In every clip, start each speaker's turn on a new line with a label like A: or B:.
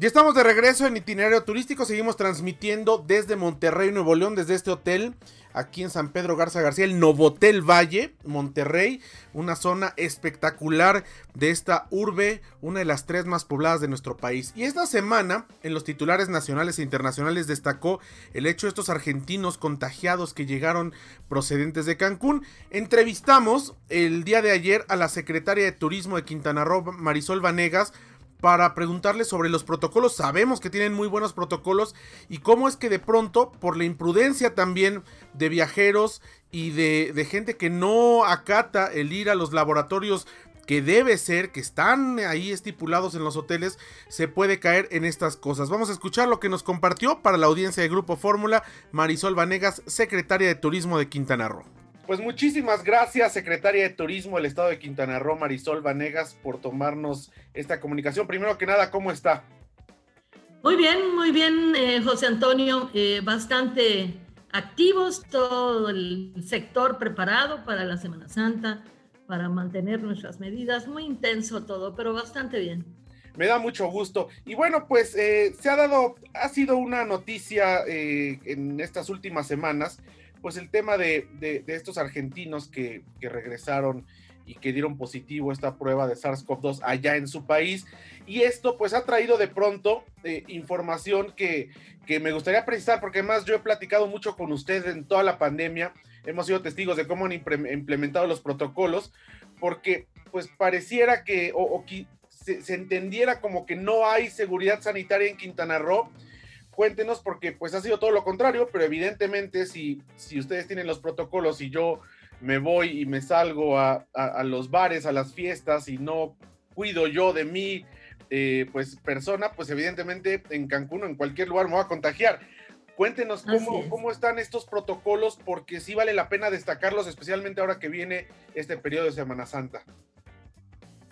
A: Ya estamos de regreso en itinerario turístico, seguimos transmitiendo desde Monterrey, Nuevo León, desde este hotel aquí en San Pedro Garza García, el Novotel Valle, Monterrey, una zona espectacular de esta urbe, una de las tres más pobladas de nuestro país. Y esta semana, en los titulares nacionales e internacionales, destacó el hecho de estos argentinos contagiados que llegaron procedentes de Cancún. Entrevistamos el día de ayer a la secretaria de Turismo de Quintana Roo, Marisol Vanegas, para preguntarle sobre los protocolos. Sabemos que tienen muy buenos protocolos y cómo es que de pronto, por la imprudencia también de viajeros y de, de, gente que no acata el ir a los laboratorios que debe ser, que están ahí estipulados en los hoteles, se puede caer en estas cosas. Vamos a escuchar lo que nos compartió para la audiencia de Grupo Fórmula Marisol Vanegas, secretaria de Turismo de Quintana Roo. Pues muchísimas gracias, secretaria de Turismo del Estado de Quintana Roo, Marisol Vanegas, por tomarnos esta comunicación. Primero que nada, ¿cómo está?
B: Muy bien, muy bien, eh, José Antonio. Eh, bastante activos, todo el sector preparado para la Semana Santa, para mantener nuestras medidas. Muy intenso todo, pero bastante bien.
A: Me da mucho gusto. Y bueno, pues eh, se ha dado, ha sido una noticia en estas últimas semanas pues el tema de, estos argentinos que, regresaron y que dieron positivo esta prueba de SARS-CoV-2 allá en su país. Y esto pues ha traído de pronto eh, información que, que, me gustaría precisar, porque además yo he platicado mucho con ustedes en toda la pandemia, hemos sido testigos de cómo han implementado los protocolos, porque pues pareciera que, o, que se, se entendiera como que no hay seguridad sanitaria en Quintana Roo cuéntenos porque pues ha sido todo lo contrario, pero evidentemente si, si ustedes tienen los protocolos y yo me voy y me salgo a, los bares, a las fiestas y no cuido yo de mí, eh, pues persona, pues evidentemente en Cancún o en cualquier lugar me voy a contagiar. Cuéntenos cómo, cómo están estos protocolos, porque sí vale la pena destacarlos, especialmente ahora que viene este periodo de Semana Santa.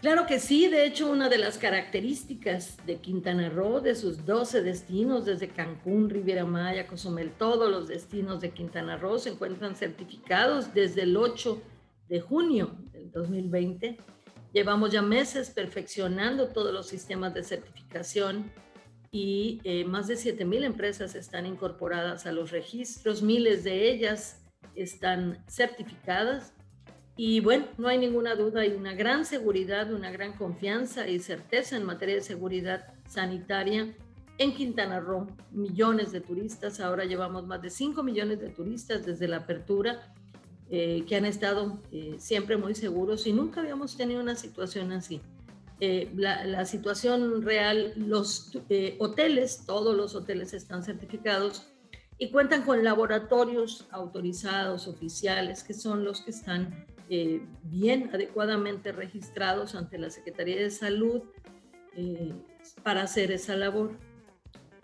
B: Claro que sí, de hecho una de las características de Quintana Roo, de sus 12 destinos, desde Cancún, Riviera Maya, Cozumel, todos los destinos de Quintana Roo se encuentran certificados desde el 8 de junio del 2020. Llevamos ya meses perfeccionando todos los sistemas de certificación y eh, más de 7.000 empresas están incorporadas a los registros, miles de ellas están certificadas y bueno, no hay ninguna duda, hay una gran seguridad, una gran confianza y certeza en materia de seguridad sanitaria en Quintana Roo. Millones de turistas, ahora llevamos más de 5 millones de turistas desde la apertura eh, que han estado eh, siempre muy seguros y nunca habíamos tenido una situación así. Eh, la, la, situación real, los hoteles, todos los hoteles están certificados y cuentan con laboratorios autorizados, oficiales, que son los que están eh, bien adecuadamente registrados ante la Secretaría de Salud eh, para hacer esa labor.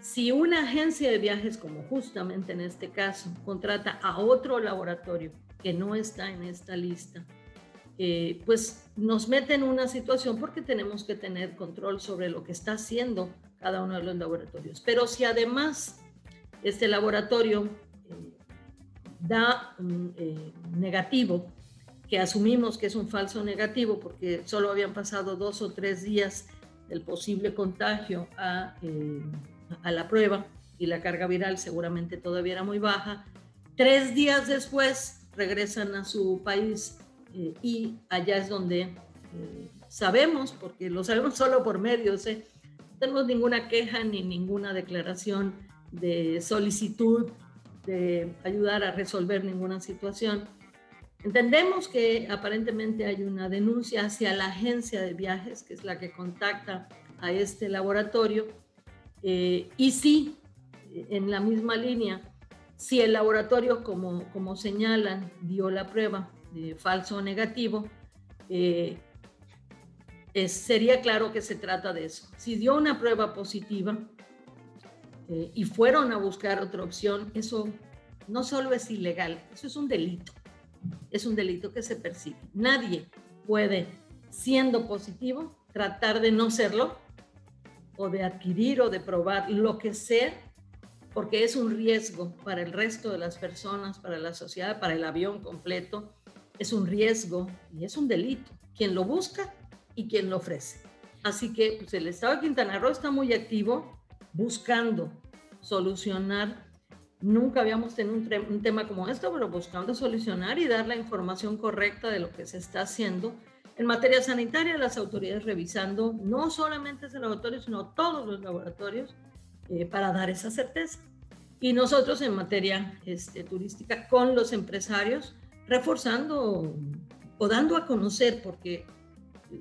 B: Si una agencia de viajes, como justamente en este caso, contrata a otro laboratorio que no está en esta lista, eh, pues nos mete en una situación porque tenemos que tener control sobre lo que está haciendo cada uno de los laboratorios. Pero si además este laboratorio da negativo que asumimos que es un falso negativo porque solo habían pasado dos o tres días del posible contagio a, eh, a la prueba y la carga viral seguramente todavía era muy baja. Tres días después regresan a su país eh, y allá es donde eh, sabemos, porque lo sabemos solo por medios, no tenemos ninguna queja ni ninguna declaración de solicitud de ayudar a resolver ninguna situación Entendemos que aparentemente hay una denuncia hacia la agencia de viajes, que es la que contacta a este laboratorio, eh, y sí, en la misma línea, si el laboratorio, como, como señalan, dio la prueba de falso o negativo, eh, sería claro que se trata de eso. Si dio una prueba positiva eh, y fueron a buscar otra opción, eso no solo es ilegal, eso es un delito es un delito que se persigue. Nadie puede siendo positivo, tratar de no serlo, o de adquirir o de probar lo que sea, porque es un riesgo para el resto de las personas, para la sociedad, para el avión completo. Es un riesgo y es un delito. Quien lo busca y quien lo ofrece. Así que pues, el Estado de Quintana Roo está muy activo buscando solucionar. Nunca habíamos tenido un, tema como esto, pero buscando solucionar y dar la información correcta de lo que se está haciendo en materia sanitaria, las autoridades revisando no solamente ese laboratorio, sino todos los laboratorios eh, para dar esa certeza. Y nosotros en materia este, turística con los empresarios, reforzando o dando a conocer, porque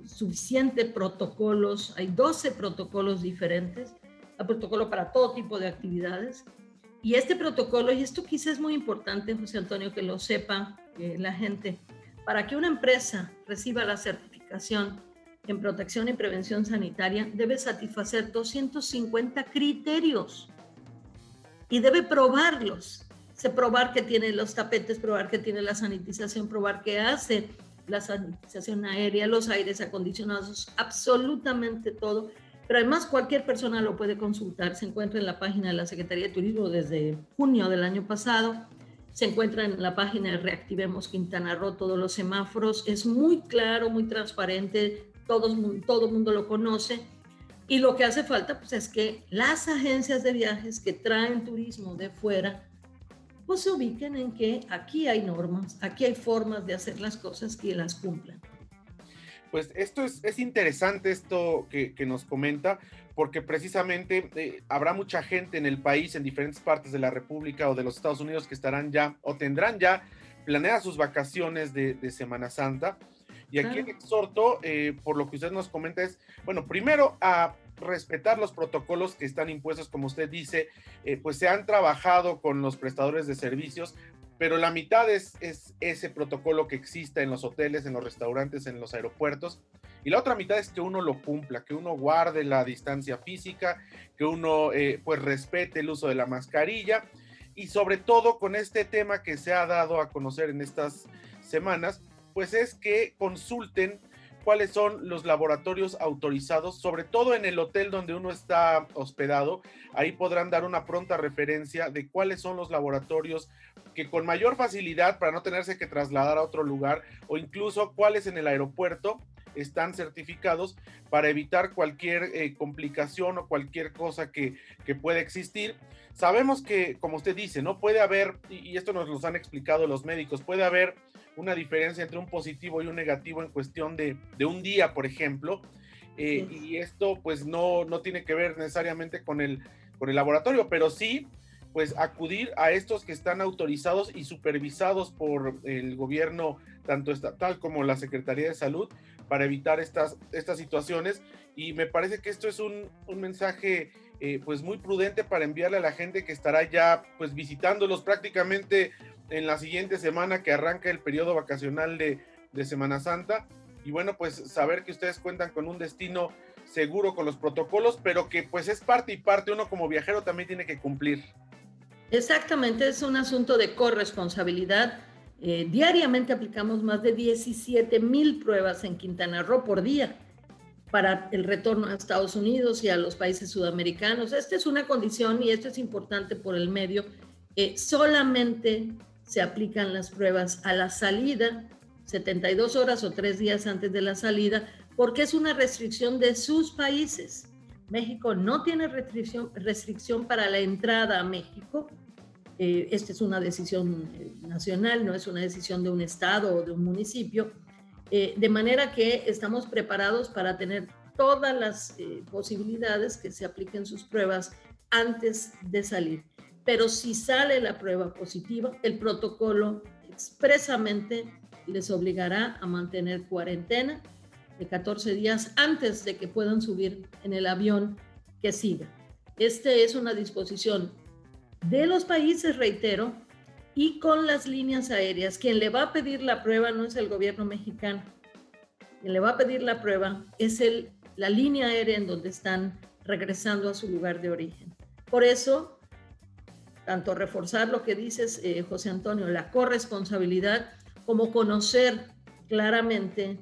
B: suficiente protocolos, hay 12 protocolos diferentes, hay protocolo para todo tipo de actividades. Y este protocolo, y esto quizás es muy importante, José Antonio, que lo sepa eh, la gente, para que una empresa reciba la certificación en protección y prevención sanitaria, debe satisfacer 250 criterios y debe probarlos. Se probar que tiene los tapetes, probar que tiene la sanitización, probar que hace la sanitización aérea, los aires acondicionados, absolutamente todo. Pero además cualquier persona lo puede consultar. Se encuentra en la página de la Secretaría de Turismo desde junio del año pasado se encuentra en la página de Reactivemos Quintana Roo, todos los semáforos. Es muy claro, muy transparente, todo, todo el mundo lo conoce. Y lo que hace falta pues, es que las agencias de viajes que traen turismo de fuera, pues se ubiquen en que aquí hay normas, aquí hay formas de hacer las cosas que las cumplan.
A: Pues esto es, es interesante, esto que, que nos comenta, porque precisamente eh, habrá mucha gente en el país, en diferentes partes de la República o de los Estados Unidos que estarán ya o tendrán ya planeadas sus vacaciones de, Semana Santa. Y aquí el exhorto, eh, por lo que usted nos comenta, es, bueno, primero a respetar los protocolos que están impuestos, como usted dice, eh, pues se han trabajado con los prestadores de servicios pero la mitad es, es, ese protocolo que existe en los hoteles, en los restaurantes, en los aeropuertos, y la otra mitad es que uno lo cumpla, que uno guarde la distancia física, que uno eh, pues respete el uso de la mascarilla, y sobre todo con este tema que se ha dado a conocer en estas semanas, pues es que consulten cuáles son los laboratorios autorizados, sobre todo en el hotel donde uno está hospedado. Ahí podrán dar una pronta referencia de cuáles son los laboratorios que con mayor facilidad, para no tenerse que trasladar a otro lugar, o incluso cuáles en el aeropuerto están certificados para evitar cualquier eh, complicación o cualquier cosa que, que pueda existir. Sabemos que, como usted dice, no puede haber, y esto nos lo han explicado los médicos, puede haber una diferencia entre un positivo y un negativo en cuestión de, un día, por ejemplo, eh, y esto pues no, no tiene que ver necesariamente con el, con el laboratorio, pero sí pues acudir a estos que están autorizados y supervisados por el gobierno tanto estatal como la Secretaría de Salud para evitar estas, estas situaciones y me parece que esto es un, un mensaje eh, pues muy prudente para enviarle a la gente que estará ya pues visitándolos prácticamente en la siguiente semana que arranca el periodo vacacional de, Semana Santa. Y bueno, pues saber que ustedes cuentan con un destino seguro con los protocolos, pero que pues es parte y parte, uno como viajero también tiene que cumplir.
B: Exactamente, es un asunto de corresponsabilidad. Eh, diariamente aplicamos más de 17 mil pruebas en Quintana Roo por día para el retorno a Estados Unidos y a los países sudamericanos. Esta es una condición y esto es importante por el medio. Solamente se aplican las pruebas a la salida, 72 horas o tres días antes de la salida, porque es una restricción de sus países. México no tiene restricción para la entrada a México. Eh, esta es una decisión eh, nacional, no es una decisión de un estado o de un municipio. Eh, de manera que estamos preparados para tener todas las posibilidades que se apliquen sus pruebas antes de salir pero si sale la prueba positiva, el protocolo expresamente les obligará a mantener cuarentena de 14 días antes de que puedan subir en el avión que siga. Esta es una disposición de los países, reitero, y con las líneas aéreas. Quien le va a pedir la prueba no es el gobierno mexicano. Quien le va a pedir la prueba es el, la línea aérea en donde están regresando a su lugar de origen. Por eso, tanto reforzar lo que dices, eh, José Antonio, la corresponsabilidad, como conocer claramente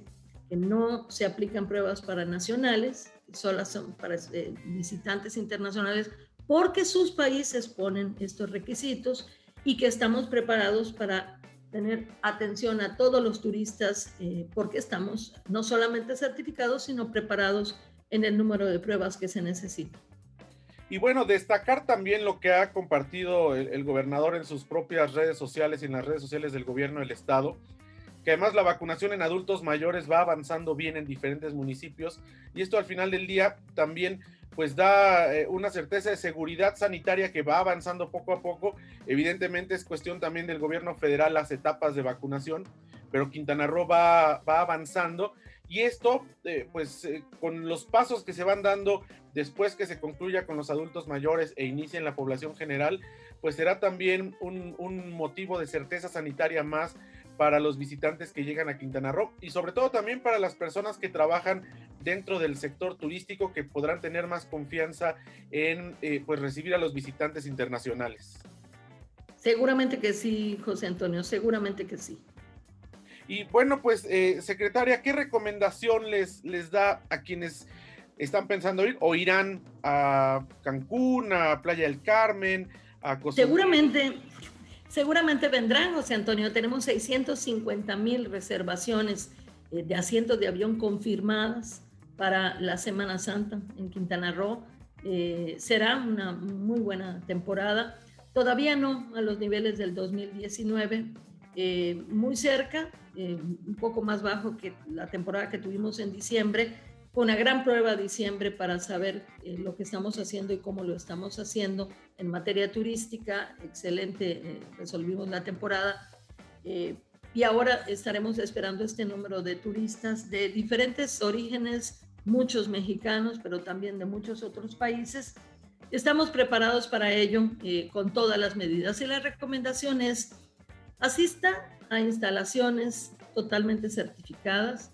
B: que no se aplican pruebas para nacionales, solo son para eh, visitantes internacionales, porque sus países ponen estos requisitos y que estamos preparados para tener atención a todos los turistas, eh, porque estamos no solamente certificados, sino preparados en el número de pruebas que se necesitan.
A: Y bueno, destacar también lo que ha compartido el, gobernador en sus propias redes sociales y en las redes sociales del gobierno del estado, que además la vacunación en adultos mayores va avanzando bien en diferentes municipios y esto al final del día también pues da eh, una certeza de seguridad sanitaria que va avanzando poco a poco. Evidentemente es cuestión también del gobierno federal las etapas de vacunación, pero Quintana Roo va, va avanzando y esto, eh, pues eh, con los pasos que se van dando después que se concluya con los adultos mayores e inicie en la población general, pues será también un, un, motivo de certeza sanitaria más para los visitantes que llegan a Quintana Roo y sobre todo también para las personas que trabajan dentro del sector turístico que podrán tener más confianza en eh, pues recibir a los visitantes internacionales.
B: Seguramente que sí, José Antonio, seguramente que sí.
A: Y bueno, pues, eh, secretaria, ¿qué recomendación les, les da a quienes están pensando ir o irán a Cancún, a Playa del Carmen, a
B: Cozumel? Seguramente, seguramente vendrán, José Antonio. Tenemos 650 mil reservaciones eh, de asientos de avión confirmadas para la Semana Santa en Quintana Roo. Eh, será una muy buena temporada. Todavía no a los niveles del 2019, eh, muy cerca, un poco más bajo que la temporada que tuvimos en diciembre. Una gran prueba diciembre para saber eh, lo que estamos haciendo y cómo lo estamos haciendo en materia turística. Excelente, resolvimos la temporada. y ahora estaremos esperando este número de turistas de diferentes orígenes, muchos mexicanos, pero también de muchos otros países. Estamos preparados para ello con todas las medidas y la recomendación es Asista a instalaciones totalmente certificadas.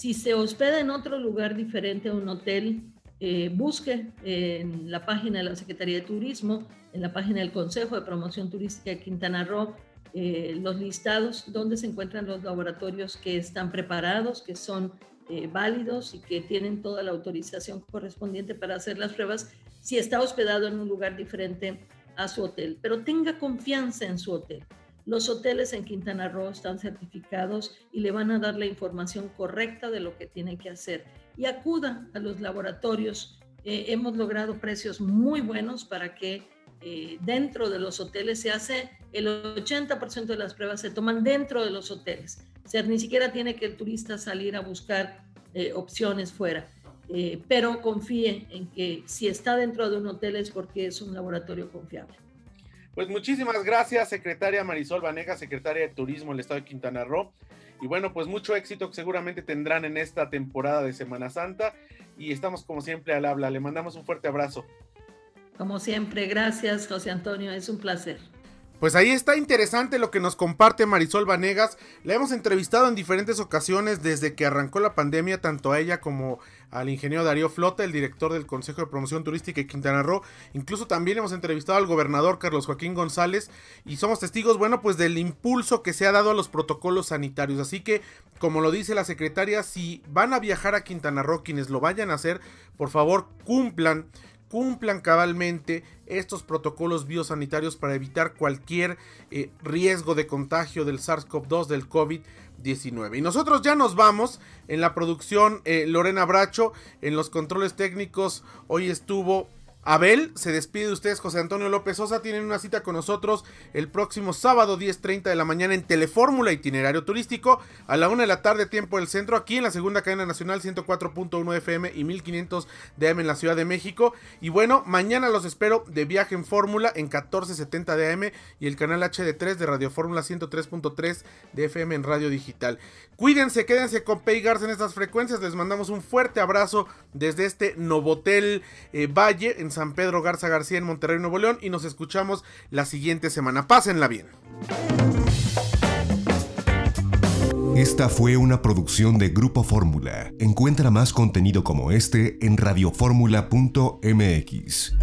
B: Si se hospeda en otro lugar diferente a un hotel, eh, busque en la página de la Secretaría de Turismo, en la página del Consejo de Promoción Turística de Quintana Roo, eh, los listados donde se encuentran los laboratorios que están preparados, que son eh, válidos y que tienen toda la autorización correspondiente para hacer las pruebas si está hospedado en un lugar diferente a su hotel. Pero tenga confianza en su hotel. Los hoteles en Quintana Roo están certificados y le van a dar la información correcta de lo que tiene que hacer. Y acuda a los laboratorios. Eh, hemos logrado precios muy buenos para que eh, dentro de los hoteles se hace el 80% de las pruebas se toman dentro de los hoteles. O sea, ni siquiera tiene que el turista salir a buscar eh, opciones fuera. pero confíe en que si está dentro de un hotel es porque es un laboratorio confiable.
A: Pues muchísimas gracias, secretaria Marisol Vanega, secretaria de Turismo del Estado de Quintana Roo. Y bueno, pues mucho éxito que seguramente tendrán en esta temporada de Semana Santa. Y estamos como siempre al habla. Le mandamos un fuerte abrazo.
B: Como siempre, gracias José Antonio, es un placer.
A: Pues ahí está interesante lo que nos comparte Marisol Vanegas. La hemos entrevistado en diferentes ocasiones desde que arrancó la pandemia, tanto a ella como al ingeniero Darío Flota, el director del Consejo de Promoción Turística de Quintana Roo. Incluso también hemos entrevistado al gobernador Carlos Joaquín González y somos testigos, bueno, pues del impulso que se ha dado a los protocolos sanitarios. Así que, como lo dice la secretaria, si van a viajar a Quintana Roo, quienes lo vayan a hacer, por favor cumplan cumplan cabalmente estos protocolos biosanitarios para evitar cualquier eh, riesgo de contagio del SARS-CoV-2 del COVID-19. Y nosotros ya nos vamos en la producción eh, Lorena Bracho, en los controles técnicos hoy estuvo Abel se despide de ustedes, José Antonio López Sosa. Tienen una cita con nosotros el próximo sábado 10.30 de la mañana en Telefórmula Itinerario Turístico a la 1 de la tarde, tiempo del centro, aquí en la segunda cadena nacional 104.1 FM y 1500 DM en la Ciudad de México. Y bueno, mañana los espero de viaje en Fórmula en 1470 DM y el canal HD3 de Radio Fórmula 103.3 de FM en Radio Digital. Cuídense, quédense con Peygars en estas frecuencias. Les mandamos un fuerte abrazo desde este Novotel eh, Valle San Pedro Garza García en Monterrey, Nuevo León y nos escuchamos la siguiente semana. Pásenla bien.
C: Esta fue una producción de Grupo Fórmula. Encuentra más contenido como este en radioformula.mx.